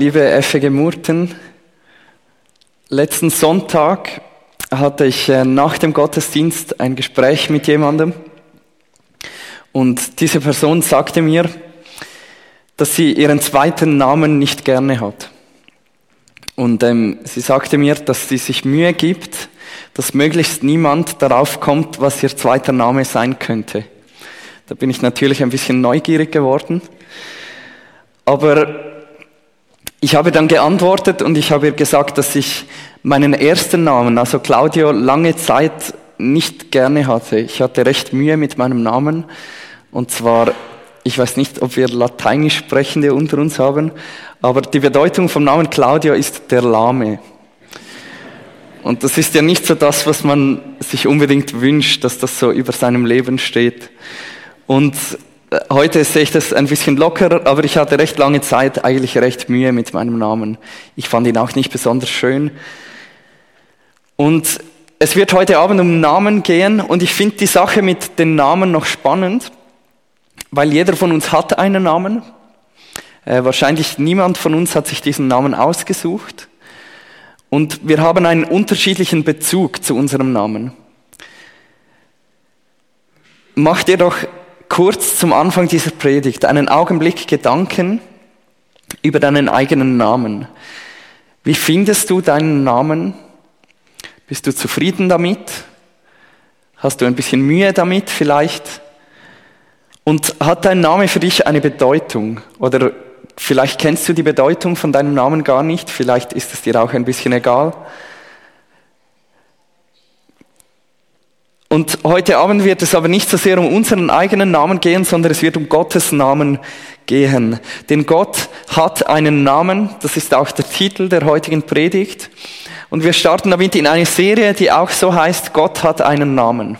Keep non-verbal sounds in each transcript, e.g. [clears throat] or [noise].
Liebe FG Murten, letzten Sonntag hatte ich äh, nach dem Gottesdienst ein Gespräch mit jemandem und diese Person sagte mir, dass sie ihren zweiten Namen nicht gerne hat. Und ähm, sie sagte mir, dass sie sich Mühe gibt, dass möglichst niemand darauf kommt, was ihr zweiter Name sein könnte. Da bin ich natürlich ein bisschen neugierig geworden. Aber ich habe dann geantwortet und ich habe ihr gesagt, dass ich meinen ersten Namen, also Claudio, lange Zeit nicht gerne hatte. Ich hatte recht Mühe mit meinem Namen. Und zwar, ich weiß nicht, ob wir Lateinisch Sprechende unter uns haben, aber die Bedeutung vom Namen Claudio ist der Lahme. Und das ist ja nicht so das, was man sich unbedingt wünscht, dass das so über seinem Leben steht. Und Heute sehe ich das ein bisschen lockerer, aber ich hatte recht lange Zeit eigentlich recht Mühe mit meinem Namen. Ich fand ihn auch nicht besonders schön. Und es wird heute Abend um Namen gehen und ich finde die Sache mit den Namen noch spannend, weil jeder von uns hat einen Namen. Äh, wahrscheinlich niemand von uns hat sich diesen Namen ausgesucht. Und wir haben einen unterschiedlichen Bezug zu unserem Namen. Macht ihr doch kurz zum Anfang dieser Predigt einen Augenblick Gedanken über deinen eigenen Namen. Wie findest du deinen Namen? Bist du zufrieden damit? Hast du ein bisschen Mühe damit vielleicht? Und hat dein Name für dich eine Bedeutung? Oder vielleicht kennst du die Bedeutung von deinem Namen gar nicht, vielleicht ist es dir auch ein bisschen egal. Und heute Abend wird es aber nicht so sehr um unseren eigenen Namen gehen, sondern es wird um Gottes Namen gehen. Denn Gott hat einen Namen, das ist auch der Titel der heutigen Predigt. Und wir starten damit in eine Serie, die auch so heißt, Gott hat einen Namen.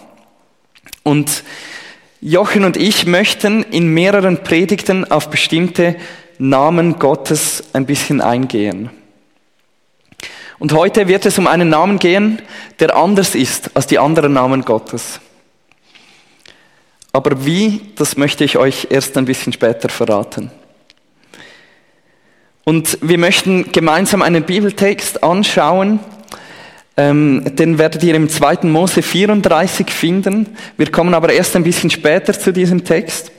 Und Jochen und ich möchten in mehreren Predigten auf bestimmte Namen Gottes ein bisschen eingehen. Und heute wird es um einen Namen gehen, der anders ist als die anderen Namen Gottes. Aber wie, das möchte ich euch erst ein bisschen später verraten. Und wir möchten gemeinsam einen Bibeltext anschauen, ähm, den werdet ihr im 2. Mose 34 finden. Wir kommen aber erst ein bisschen später zu diesem Text.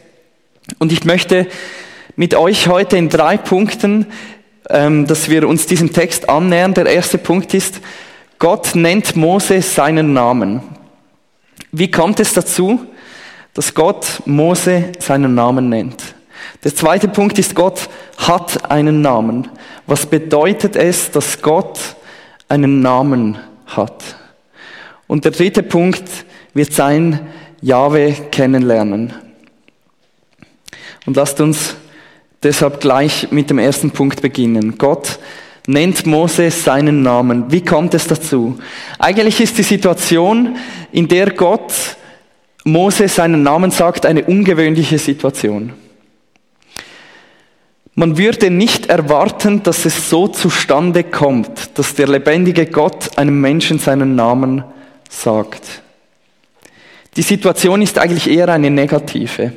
Und ich möchte mit euch heute in drei Punkten dass wir uns diesem Text annähern. Der erste Punkt ist, Gott nennt Mose seinen Namen. Wie kommt es dazu, dass Gott Mose seinen Namen nennt? Der zweite Punkt ist, Gott hat einen Namen. Was bedeutet es, dass Gott einen Namen hat? Und der dritte Punkt wird sein, Jahwe kennenlernen. Und lasst uns deshalb gleich mit dem ersten Punkt beginnen. Gott nennt Mose seinen Namen. Wie kommt es dazu? Eigentlich ist die Situation, in der Gott Mose seinen Namen sagt, eine ungewöhnliche Situation. Man würde nicht erwarten, dass es so zustande kommt, dass der lebendige Gott einem Menschen seinen Namen sagt. Die Situation ist eigentlich eher eine negative.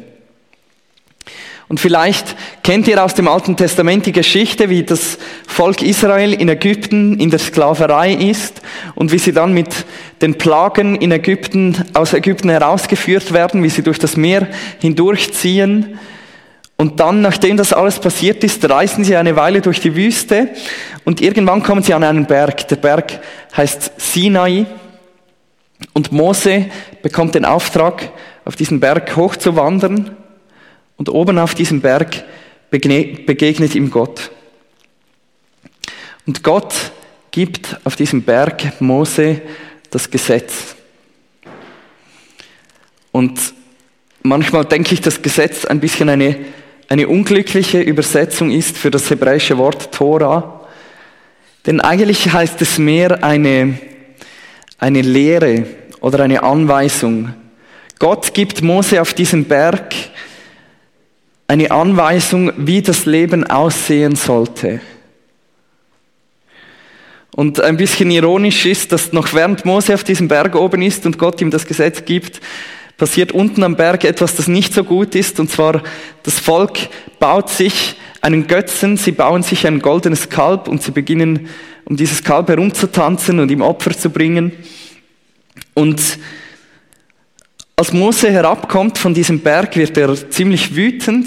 Und vielleicht kennt ihr aus dem Alten Testament die Geschichte, wie das Volk Israel in Ägypten in der Sklaverei ist und wie sie dann mit den Plagen in Ägypten, aus Ägypten herausgeführt werden, wie sie durch das Meer hindurchziehen. Und dann, nachdem das alles passiert ist, reisen sie eine Weile durch die Wüste und irgendwann kommen sie an einen Berg. Der Berg heißt Sinai und Mose bekommt den Auftrag, auf diesen Berg hochzuwandern. Und oben auf diesem Berg begegnet ihm Gott. Und Gott gibt auf diesem Berg Mose das Gesetz. Und manchmal denke ich, dass Gesetz ein bisschen eine, eine unglückliche Übersetzung ist für das hebräische Wort Tora. Denn eigentlich heißt es mehr eine, eine Lehre oder eine Anweisung. Gott gibt Mose auf diesem Berg eine Anweisung, wie das Leben aussehen sollte. Und ein bisschen ironisch ist, dass noch während Mose auf diesem Berg oben ist und Gott ihm das Gesetz gibt, passiert unten am Berg etwas, das nicht so gut ist. Und zwar, das Volk baut sich einen Götzen, sie bauen sich ein goldenes Kalb und sie beginnen, um dieses Kalb herumzutanzen und ihm Opfer zu bringen. Und als Mose herabkommt von diesem Berg, wird er ziemlich wütend.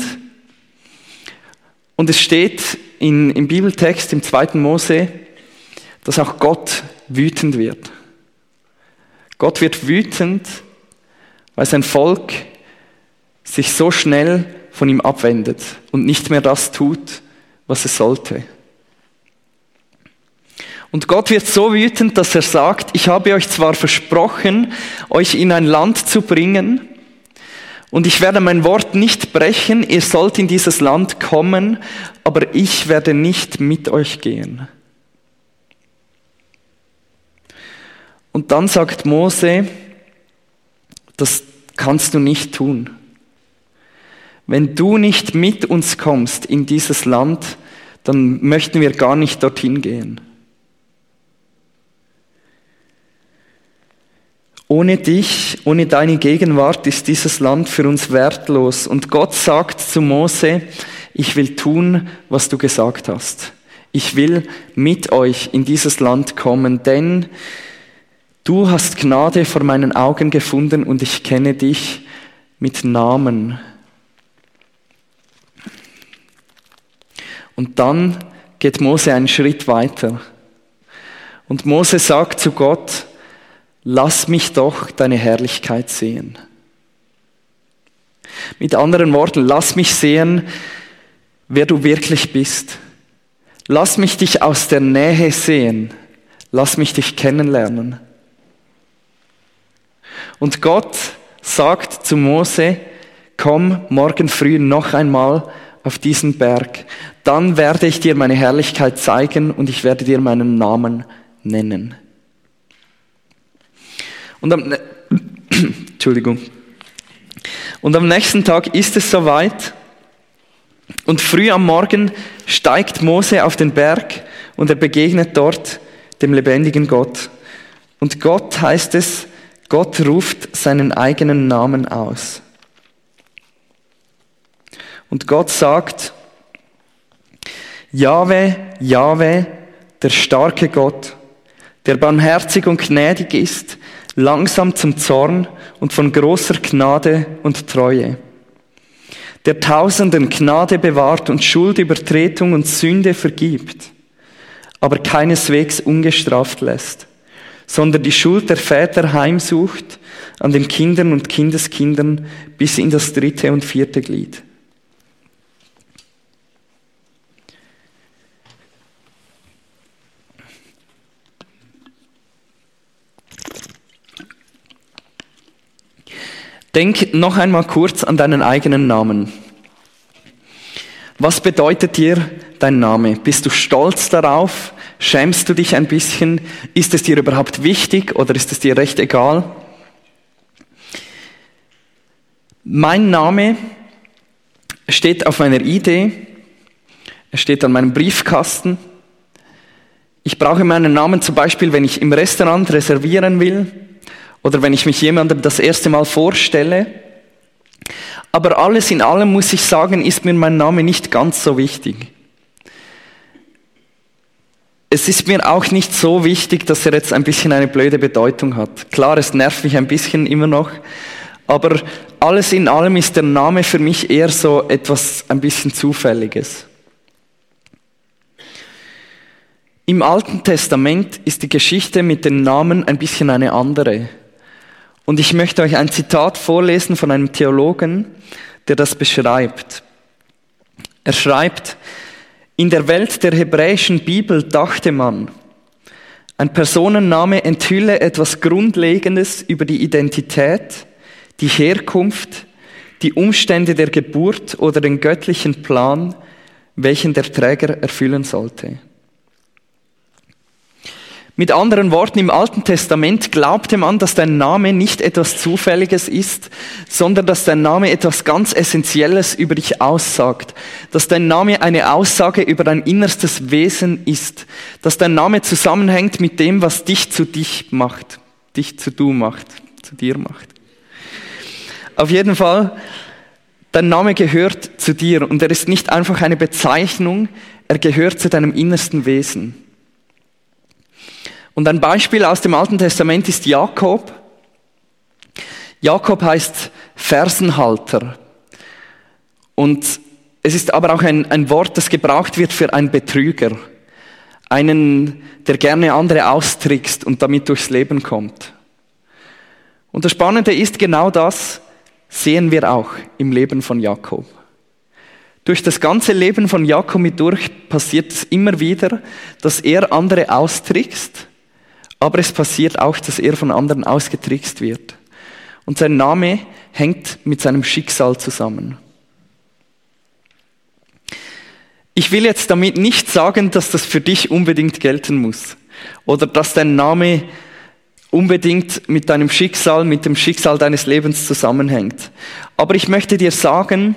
Und es steht in, im Bibeltext, im zweiten Mose, dass auch Gott wütend wird. Gott wird wütend, weil sein Volk sich so schnell von ihm abwendet und nicht mehr das tut, was es sollte. Und Gott wird so wütend, dass er sagt, ich habe euch zwar versprochen, euch in ein Land zu bringen, und ich werde mein Wort nicht brechen, ihr sollt in dieses Land kommen, aber ich werde nicht mit euch gehen. Und dann sagt Mose, das kannst du nicht tun. Wenn du nicht mit uns kommst in dieses Land, dann möchten wir gar nicht dorthin gehen. Ohne dich, ohne deine Gegenwart ist dieses Land für uns wertlos. Und Gott sagt zu Mose, ich will tun, was du gesagt hast. Ich will mit euch in dieses Land kommen, denn du hast Gnade vor meinen Augen gefunden und ich kenne dich mit Namen. Und dann geht Mose einen Schritt weiter. Und Mose sagt zu Gott, lass mich doch deine Herrlichkeit sehen. Mit anderen Worten, lass mich sehen, wer du wirklich bist. Lass mich dich aus der Nähe sehen. Lass mich dich kennenlernen. Und Gott sagt zu Mose, komm morgen früh noch einmal auf diesen Berg dann werde ich dir meine Herrlichkeit zeigen und ich werde dir meinen Namen nennen. Und am, ne- [clears throat] Entschuldigung. Und am nächsten Tag ist es soweit und früh am Morgen steigt Mose auf den Berg und er begegnet dort dem lebendigen Gott. Und Gott heißt es, Gott ruft seinen eigenen Namen aus. Und Gott sagt, Jahwe, Jahwe, der starke Gott, der barmherzig und gnädig ist, langsam zum Zorn und von großer Gnade und Treue, der Tausenden Gnade bewahrt und Schuld, Übertretung und Sünde vergibt, aber keineswegs ungestraft lässt, sondern die Schuld der Väter heimsucht an den Kindern und Kindeskindern bis in das dritte und vierte Glied. Denk noch einmal kurz an deinen eigenen Namen. Was bedeutet dir dein Name? Bist du stolz darauf? Schämst du dich ein bisschen? Ist es dir überhaupt wichtig oder ist es dir recht egal? Mein Name steht auf meiner Idee, er steht an meinem Briefkasten. Ich brauche meinen Namen zum Beispiel, wenn ich im Restaurant reservieren will oder wenn ich mich jemandem das erste Mal vorstelle. Aber alles in allem muss ich sagen, ist mir mein Name nicht ganz so wichtig. Es ist mir auch nicht so wichtig, dass er jetzt ein bisschen eine blöde Bedeutung hat. Klar, es nervt mich ein bisschen immer noch, aber alles in allem ist der Name für mich eher so etwas ein bisschen Zufälliges. Im Alten Testament ist die Geschichte mit den Namen ein bisschen eine andere. Und ich möchte euch ein Zitat vorlesen von einem Theologen, der das beschreibt. Er schreibt, in der Welt der hebräischen Bibel dachte man, ein Personenname enthülle etwas Grundlegendes über die Identität, die Herkunft, die Umstände der Geburt oder den göttlichen Plan, welchen der Träger erfüllen sollte. Mit anderen Worten, im Alten Testament glaubte man, dass dein Name nicht etwas Zufälliges ist, sondern dass dein Name etwas ganz Essentielles über dich aussagt. Dass dein Name eine Aussage über dein innerstes Wesen ist. Dass dein Name zusammenhängt mit dem, was dich zu dich macht. Dich zu du macht. Zu dir macht. Auf jeden Fall, Dein Name gehört zu dir und er ist nicht einfach eine Bezeichnung, er gehört zu deinem innersten Wesen. Und ein Beispiel aus dem Alten Testament ist Jakob. Jakob heißt Fersenhalter. Und es ist aber auch ein, ein Wort, das gebraucht wird für einen Betrüger. Einen, der gerne andere austrickst und damit durchs Leben kommt. Und das Spannende ist, genau das sehen wir auch im Leben von Jakob. Durch das ganze Leben von Jakob durch passiert es immer wieder, dass er andere austrickst, aber es passiert auch, dass er von anderen ausgetrickst wird. Und sein Name hängt mit seinem Schicksal zusammen. Ich will jetzt damit nicht sagen, dass das für dich unbedingt gelten muss oder dass dein Name unbedingt mit deinem Schicksal, mit dem Schicksal deines Lebens zusammenhängt. Aber ich möchte dir sagen,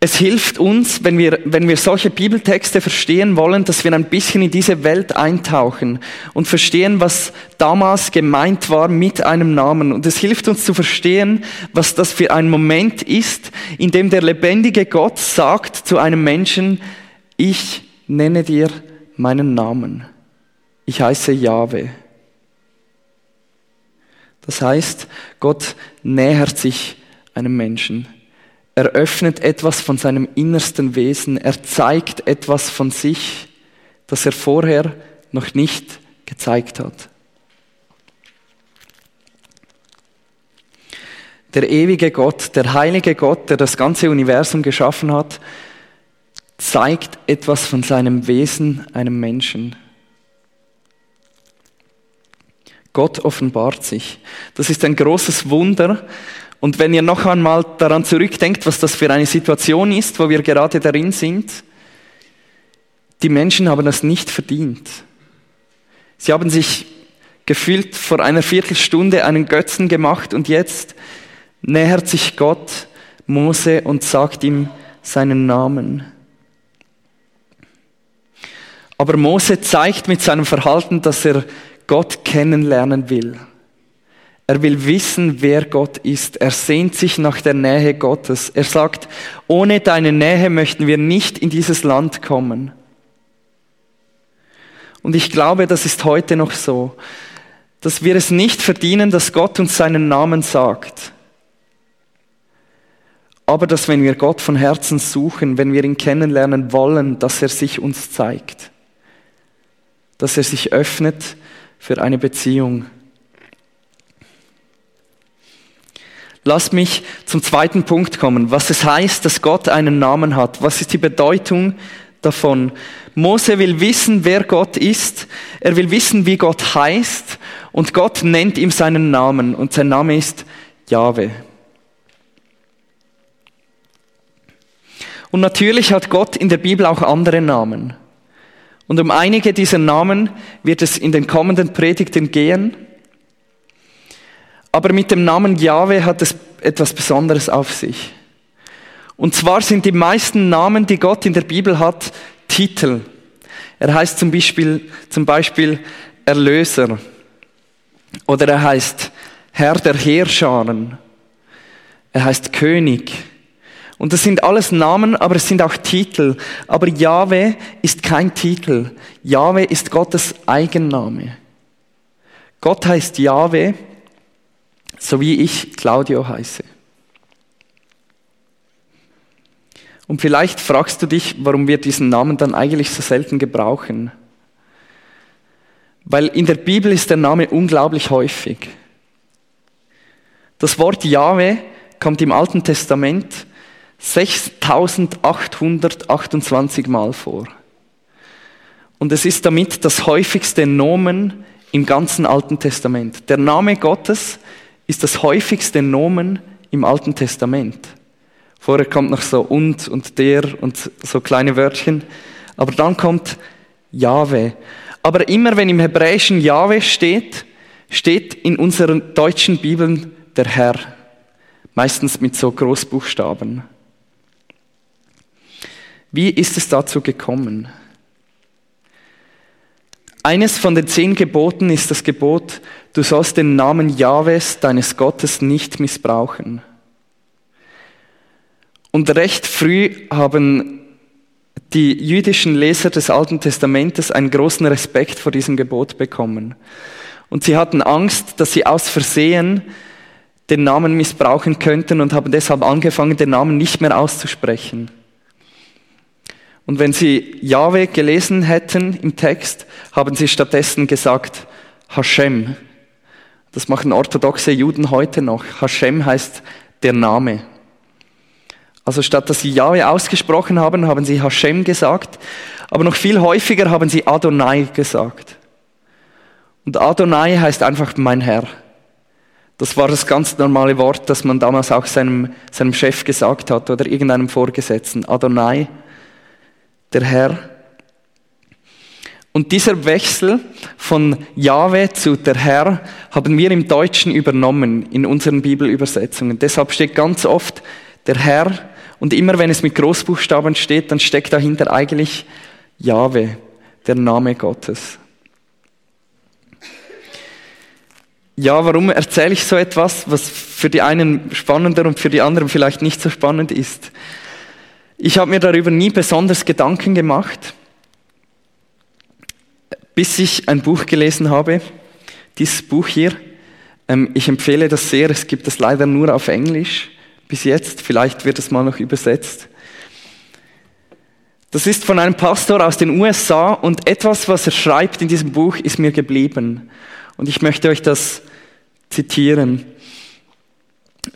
es hilft uns, wenn wir, wenn wir solche Bibeltexte verstehen wollen, dass wir ein bisschen in diese Welt eintauchen und verstehen, was damals gemeint war mit einem Namen. Und es hilft uns zu verstehen, was das für ein Moment ist, in dem der lebendige Gott sagt zu einem Menschen, ich nenne dir meinen Namen. Ich heiße Jahwe. Das heißt, Gott nähert sich einem Menschen. Er öffnet etwas von seinem innersten Wesen. Er zeigt etwas von sich, das er vorher noch nicht gezeigt hat. Der ewige Gott, der heilige Gott, der das ganze Universum geschaffen hat, zeigt etwas von seinem Wesen einem Menschen. Gott offenbart sich. Das ist ein großes Wunder. Und wenn ihr noch einmal daran zurückdenkt, was das für eine Situation ist, wo wir gerade darin sind, die Menschen haben das nicht verdient. Sie haben sich gefühlt vor einer Viertelstunde einen Götzen gemacht und jetzt nähert sich Gott Mose und sagt ihm seinen Namen. Aber Mose zeigt mit seinem Verhalten, dass er Gott kennenlernen will. Er will wissen, wer Gott ist. Er sehnt sich nach der Nähe Gottes. Er sagt, ohne deine Nähe möchten wir nicht in dieses Land kommen. Und ich glaube, das ist heute noch so, dass wir es nicht verdienen, dass Gott uns seinen Namen sagt. Aber dass wenn wir Gott von Herzen suchen, wenn wir ihn kennenlernen wollen, dass er sich uns zeigt. Dass er sich öffnet für eine Beziehung. Lass mich zum zweiten Punkt kommen, was es heißt, dass Gott einen Namen hat. Was ist die Bedeutung davon? Mose will wissen, wer Gott ist. Er will wissen, wie Gott heißt. Und Gott nennt ihm seinen Namen. Und sein Name ist Jahwe. Und natürlich hat Gott in der Bibel auch andere Namen. Und um einige dieser Namen wird es in den kommenden Predigten gehen. Aber mit dem Namen Jahwe hat es etwas Besonderes auf sich. Und zwar sind die meisten Namen, die Gott in der Bibel hat, Titel. Er heißt zum Beispiel, zum Beispiel Erlöser. Oder er heißt Herr der Heerscharen. Er heißt König. Und das sind alles Namen, aber es sind auch Titel. Aber Jahwe ist kein Titel. Jahwe ist Gottes Eigenname. Gott heißt Jahwe, so wie ich Claudio heiße. Und vielleicht fragst du dich, warum wir diesen Namen dann eigentlich so selten gebrauchen. Weil in der Bibel ist der Name unglaublich häufig. Das Wort Jahwe kommt im Alten Testament 6828 Mal vor. Und es ist damit das häufigste Nomen im ganzen Alten Testament. Der Name Gottes ist das häufigste Nomen im Alten Testament. Vorher kommt noch so und und der und so kleine Wörtchen. Aber dann kommt Jahwe. Aber immer wenn im Hebräischen Jahwe steht, steht in unseren deutschen Bibeln der Herr. Meistens mit so Großbuchstaben. Wie ist es dazu gekommen? Eines von den zehn Geboten ist das Gebot, du sollst den Namen Jahwes, deines Gottes, nicht missbrauchen. Und recht früh haben die jüdischen Leser des Alten Testamentes einen großen Respekt vor diesem Gebot bekommen. Und sie hatten Angst, dass sie aus Versehen den Namen missbrauchen könnten und haben deshalb angefangen, den Namen nicht mehr auszusprechen. Und wenn sie Yahweh gelesen hätten im Text, haben sie stattdessen gesagt Hashem. Das machen orthodoxe Juden heute noch. Hashem heißt der Name. Also statt dass sie Yahweh ausgesprochen haben, haben sie Hashem gesagt, aber noch viel häufiger haben sie Adonai gesagt. Und Adonai heißt einfach mein Herr. Das war das ganz normale Wort, das man damals auch seinem, seinem Chef gesagt hat oder irgendeinem Vorgesetzten. Adonai, der Herr. Und dieser Wechsel von Jahwe zu der Herr haben wir im Deutschen übernommen in unseren Bibelübersetzungen. Deshalb steht ganz oft der Herr und immer wenn es mit Großbuchstaben steht, dann steckt dahinter eigentlich Jahwe, der Name Gottes. Ja, warum erzähle ich so etwas, was für die einen spannender und für die anderen vielleicht nicht so spannend ist? Ich habe mir darüber nie besonders Gedanken gemacht, bis ich ein Buch gelesen habe. Dieses Buch hier. Ähm, ich empfehle das sehr. Es gibt es leider nur auf Englisch bis jetzt. Vielleicht wird es mal noch übersetzt. Das ist von einem Pastor aus den USA und etwas, was er schreibt in diesem Buch, ist mir geblieben. Und ich möchte euch das zitieren.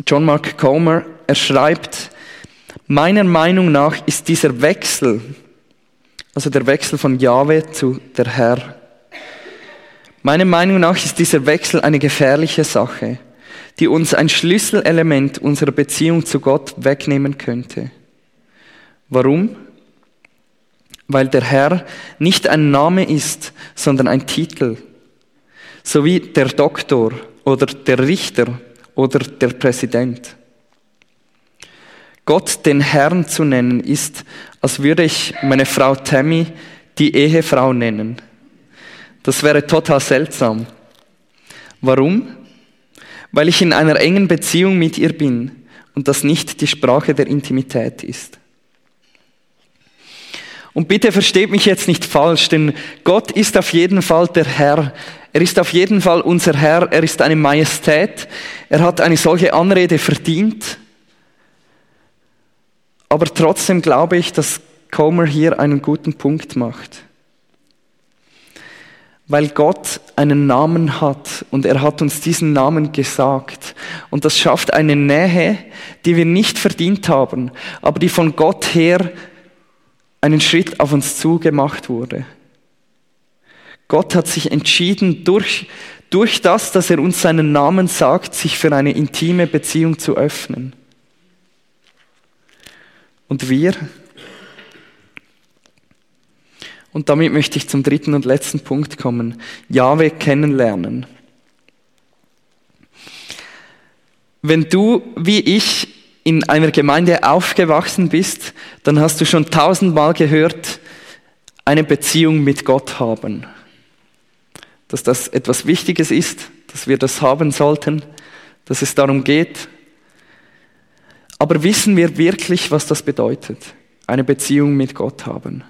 John Mark Comer, er schreibt, meiner Meinung nach ist dieser Wechsel, also der Wechsel von Jahwe zu der Herr, meiner Meinung nach ist dieser Wechsel eine gefährliche Sache, die uns ein Schlüsselelement unserer Beziehung zu Gott wegnehmen könnte. Warum? Weil der Herr nicht ein Name ist, sondern ein Titel, so wie der Doktor oder der Richter oder der Präsident. Gott den Herrn zu nennen ist, als würde ich meine Frau Tammy die Ehefrau nennen. Das wäre total seltsam. Warum? Weil ich in einer engen Beziehung mit ihr bin und das nicht die Sprache der Intimität ist. Und bitte versteht mich jetzt nicht falsch, denn Gott ist auf jeden Fall der Herr. Er ist auf jeden Fall unser Herr. Er ist eine Majestät. Er hat eine solche Anrede verdient. Aber trotzdem glaube ich, dass Comer hier einen guten Punkt macht. Weil Gott einen Namen hat und er hat uns diesen Namen gesagt. Und das schafft eine Nähe, die wir nicht verdient haben, aber die von Gott her einen Schritt auf uns zugemacht wurde. Gott hat sich entschieden, durch, durch das, dass er uns seinen Namen sagt, sich für eine intime Beziehung zu öffnen. Und wir? Und damit möchte ich zum dritten und letzten Punkt kommen. Jahwe kennenlernen. Wenn du, wie ich, in einer Gemeinde aufgewachsen bist, dann hast du schon tausendmal gehört, eine Beziehung mit Gott haben. Dass das etwas Wichtiges ist, dass wir das haben sollten, dass es darum geht. Aber wissen wir wirklich, was das bedeutet? Eine Beziehung mit Gott haben.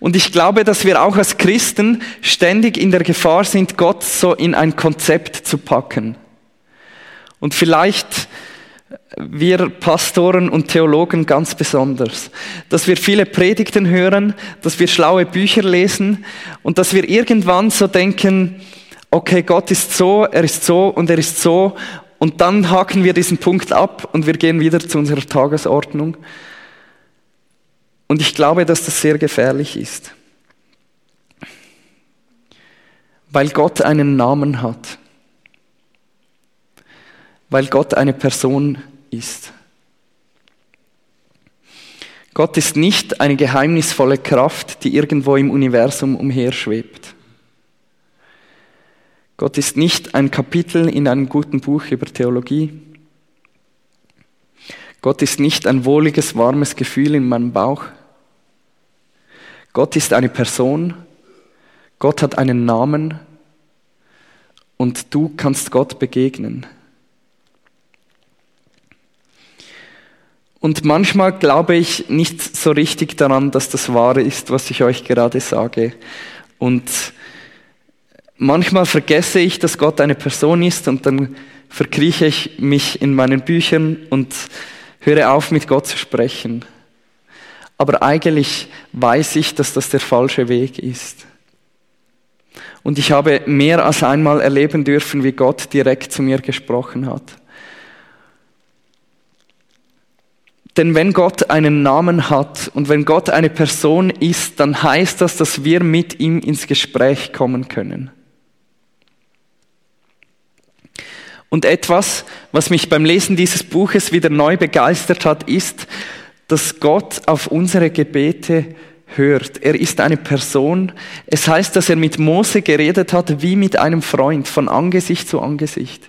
Und ich glaube, dass wir auch als Christen ständig in der Gefahr sind, Gott so in ein Konzept zu packen. Und vielleicht wir Pastoren und Theologen ganz besonders, dass wir viele Predigten hören, dass wir schlaue Bücher lesen und dass wir irgendwann so denken, okay, Gott ist so, er ist so und er ist so und dann haken wir diesen Punkt ab und wir gehen wieder zu unserer Tagesordnung. Und ich glaube, dass das sehr gefährlich ist, weil Gott einen Namen hat weil Gott eine Person ist. Gott ist nicht eine geheimnisvolle Kraft, die irgendwo im Universum umherschwebt. Gott ist nicht ein Kapitel in einem guten Buch über Theologie. Gott ist nicht ein wohliges, warmes Gefühl in meinem Bauch. Gott ist eine Person. Gott hat einen Namen. Und du kannst Gott begegnen. Und manchmal glaube ich nicht so richtig daran, dass das wahr ist, was ich euch gerade sage. Und manchmal vergesse ich, dass Gott eine Person ist und dann verkrieche ich mich in meinen Büchern und höre auf, mit Gott zu sprechen. Aber eigentlich weiß ich, dass das der falsche Weg ist. Und ich habe mehr als einmal erleben dürfen, wie Gott direkt zu mir gesprochen hat. Denn wenn Gott einen Namen hat und wenn Gott eine Person ist, dann heißt das, dass wir mit ihm ins Gespräch kommen können. Und etwas, was mich beim Lesen dieses Buches wieder neu begeistert hat, ist, dass Gott auf unsere Gebete hört. Er ist eine Person. Es heißt, dass er mit Mose geredet hat wie mit einem Freund, von Angesicht zu Angesicht.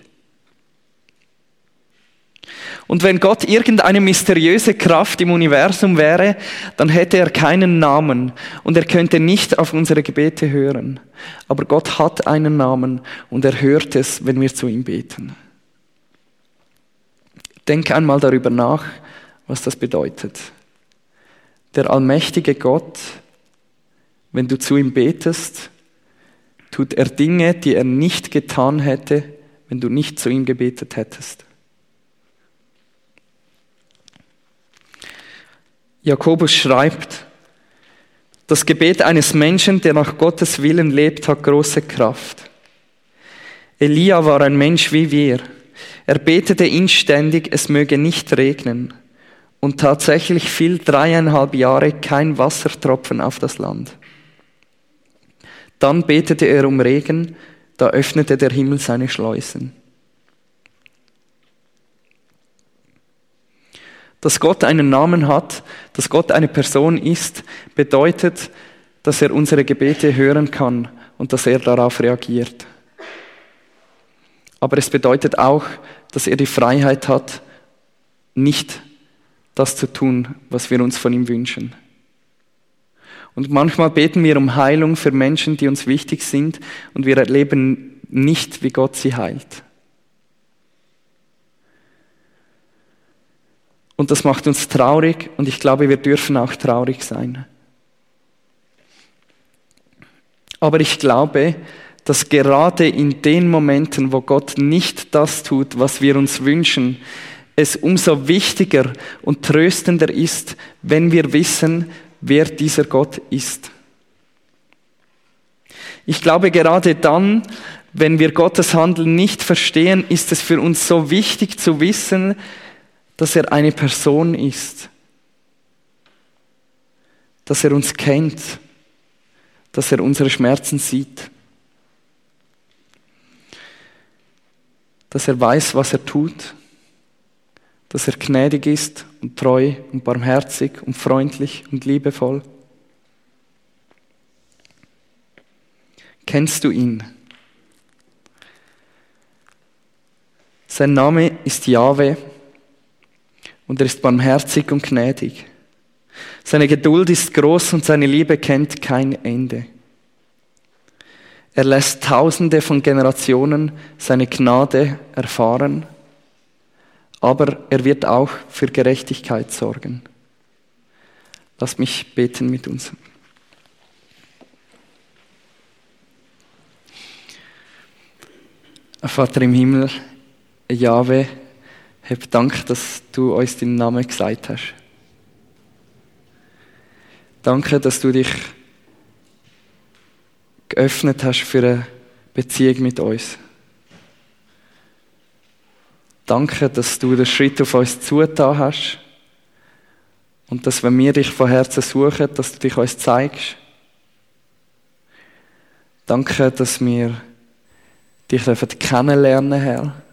Und wenn Gott irgendeine mysteriöse Kraft im Universum wäre, dann hätte er keinen Namen und er könnte nicht auf unsere Gebete hören. Aber Gott hat einen Namen und er hört es, wenn wir zu ihm beten. Denk einmal darüber nach, was das bedeutet. Der allmächtige Gott, wenn du zu ihm betest, tut er Dinge, die er nicht getan hätte, wenn du nicht zu ihm gebetet hättest. Jakobus schreibt, das Gebet eines Menschen, der nach Gottes Willen lebt, hat große Kraft. Elia war ein Mensch wie wir. Er betete inständig, es möge nicht regnen. Und tatsächlich fiel dreieinhalb Jahre kein Wassertropfen auf das Land. Dann betete er um Regen, da öffnete der Himmel seine Schleusen. Dass Gott einen Namen hat, dass Gott eine Person ist, bedeutet, dass er unsere Gebete hören kann und dass er darauf reagiert. Aber es bedeutet auch, dass er die Freiheit hat, nicht das zu tun, was wir uns von ihm wünschen. Und manchmal beten wir um Heilung für Menschen, die uns wichtig sind, und wir erleben nicht, wie Gott sie heilt. Und das macht uns traurig und ich glaube, wir dürfen auch traurig sein. Aber ich glaube, dass gerade in den Momenten, wo Gott nicht das tut, was wir uns wünschen, es umso wichtiger und tröstender ist, wenn wir wissen, wer dieser Gott ist. Ich glaube, gerade dann, wenn wir Gottes Handeln nicht verstehen, ist es für uns so wichtig zu wissen, dass er eine Person ist, dass er uns kennt, dass er unsere Schmerzen sieht, dass er weiß, was er tut, dass er gnädig ist und treu und barmherzig und freundlich und liebevoll. Kennst du ihn? Sein Name ist Yahweh und er ist barmherzig und gnädig. Seine Geduld ist groß und seine Liebe kennt kein Ende. Er lässt Tausende von Generationen seine Gnade erfahren, aber er wird auch für Gerechtigkeit sorgen. Lass mich beten mit uns. Vater im Himmel, Jahwe, hab Dank, dass du uns deinen Namen gesagt hast. Danke, dass du dich geöffnet hast für eine Beziehung mit uns. Danke, dass du den Schritt auf uns zugetan hast und dass, wenn wir dich von Herzen suchen, dass du dich uns zeigst. Danke, dass wir dich kennenlernen, Herr.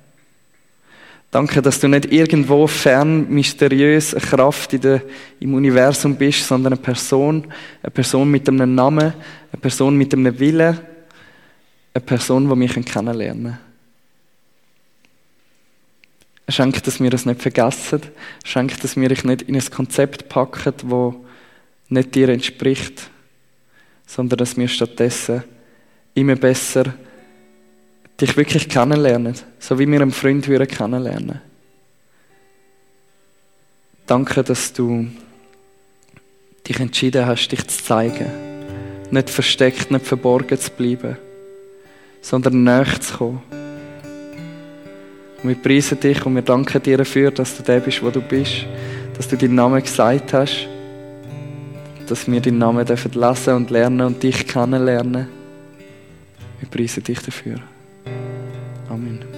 Danke, dass du nicht irgendwo fern mysteriös eine Kraft in der, im Universum bist, sondern eine Person, eine Person mit einem Namen, eine Person mit einem Willen, eine Person, die mich kennenlernen kann. Schenk, dass wir das nicht vergessen. Schenk, dass wir dich nicht in ein Konzept packen, das nicht dir entspricht, sondern dass wir stattdessen immer besser dich wirklich kennenlernen, so wie wir einen Freund würden kennenlernen. Danke, dass du dich entschieden hast, dich zu zeigen. Nicht versteckt, nicht verborgen zu bleiben, sondern näher zu kommen. Und wir preisen dich und wir danken dir dafür, dass du der bist, wo du bist, dass du deinen Namen gesagt hast, dass wir deinen Namen lesen und lernen und dich kennenlernen. Wir preisen dich dafür. Amen.